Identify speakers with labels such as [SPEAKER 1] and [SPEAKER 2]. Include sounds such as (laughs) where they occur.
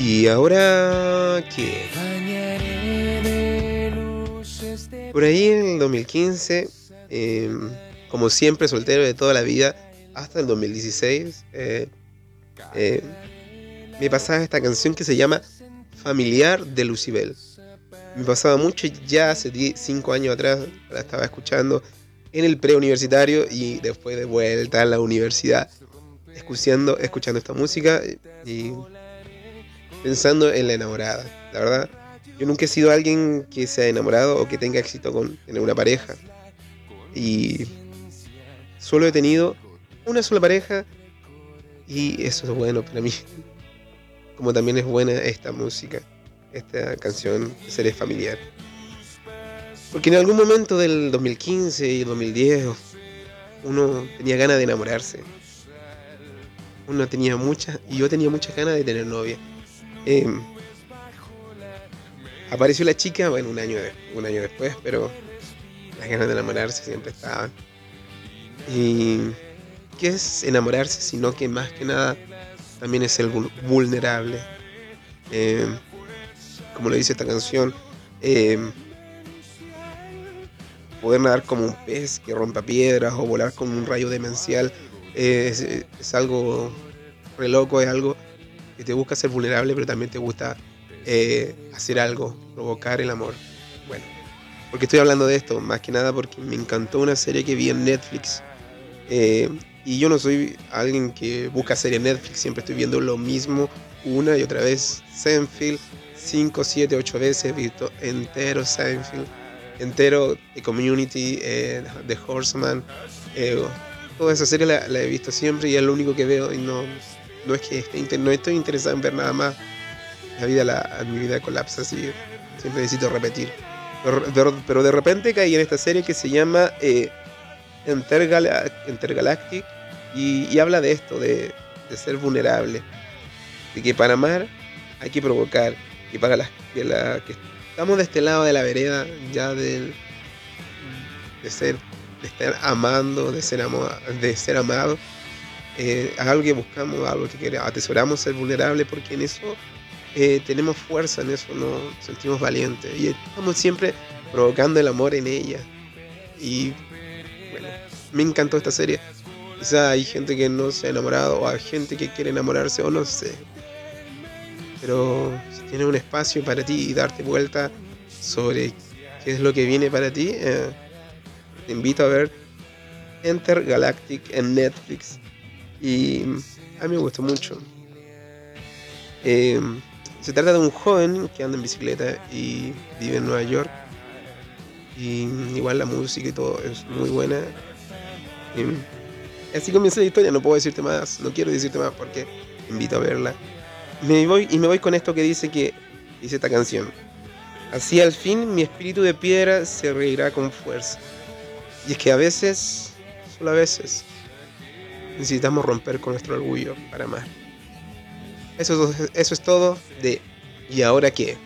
[SPEAKER 1] ¿Y ahora qué? Por ahí en el 2015, em, como siempre soltero de toda la vida, hasta el 2016, eh, eh, me pasaba esta canción que se llama Familiar de Lucibel. Me pasaba mucho ya hace 5 años atrás, la estaba escuchando en el preuniversitario y después de vuelta a la universidad, escuchando, escuchando esta música pensando en la enamorada. La verdad, yo nunca he sido alguien que se enamorado o que tenga éxito con tener una pareja. Y solo he tenido una sola pareja y eso es bueno para mí. (laughs) Como también es buena esta música, esta canción Seres Familiar. Porque en algún momento del 2015 y 2010 uno tenía ganas de enamorarse. Uno tenía muchas, y yo tenía muchas ganas de tener novia. Em, apareció la chica, bueno, un año, un año después, pero las ganas de enamorarse siempre estaban. Y qué es enamorarse, sino que más que nada también es el vulnerable. Em, como lo dice esta canción, em, poder nadar como un pez que rompa piedras o volar como un rayo demencial es, es algo re loco, es algo que te busca ser vulnerable, pero también te gusta eh, hacer algo, provocar el amor. Bueno, porque estoy hablando de esto? Más que nada porque me encantó una serie que vi en Netflix. Eh, y yo no soy alguien que busca serie en Netflix, siempre estoy viendo lo mismo una y otra vez. Seinfeld, 5, 7, 8 veces he visto entero Seinfeld, entero The Community, eh, The Horseman. toda esa serie la, la, he visto siempre y es lo único que veo y no, no es que no estoy interesado en ver nada más. La vida, la, mi vida colapsa así. Siempre necesito repetir. Pero, de repente caí en esta serie que se llama eh, Intergalactic y, habla de esto, de, ser vulnerable. De que para amar hay que provocar. Y para las que, estamos de este lado de la vereda, ya de, de ser, de estar amando, de ser, de ser amado, eh, algo que buscamos, algo que queremos, atesoramos ser vulnerable, porque en eso eh, tenemos fuerza, en eso nos sentimos valientes. Y estamos siempre provocando el amor en ella. Y bueno, me encantó esta serie. Quizá hay gente que no se ha enamorado, o hay gente que quiere enamorarse, o no sé. Pero si tienes un espacio para ti y darte vuelta sobre qué es lo que viene para ti, eh, te invito a ver Enter Galactic en Netflix. Y a mí me gustó mucho. Eh, se trata de un joven que anda en bicicleta y vive en Nueva York. Y igual la música y todo es muy buena. Y así comienza la historia, no puedo decirte más, no quiero decirte más porque invito a verla. Me voy, y me voy con esto que dice que dice esta canción. Así al fin mi espíritu de piedra se reirá con fuerza. Y es que a veces, solo a veces, necesitamos romper con nuestro orgullo para amar. Eso, eso es todo de ¿Y ahora qué?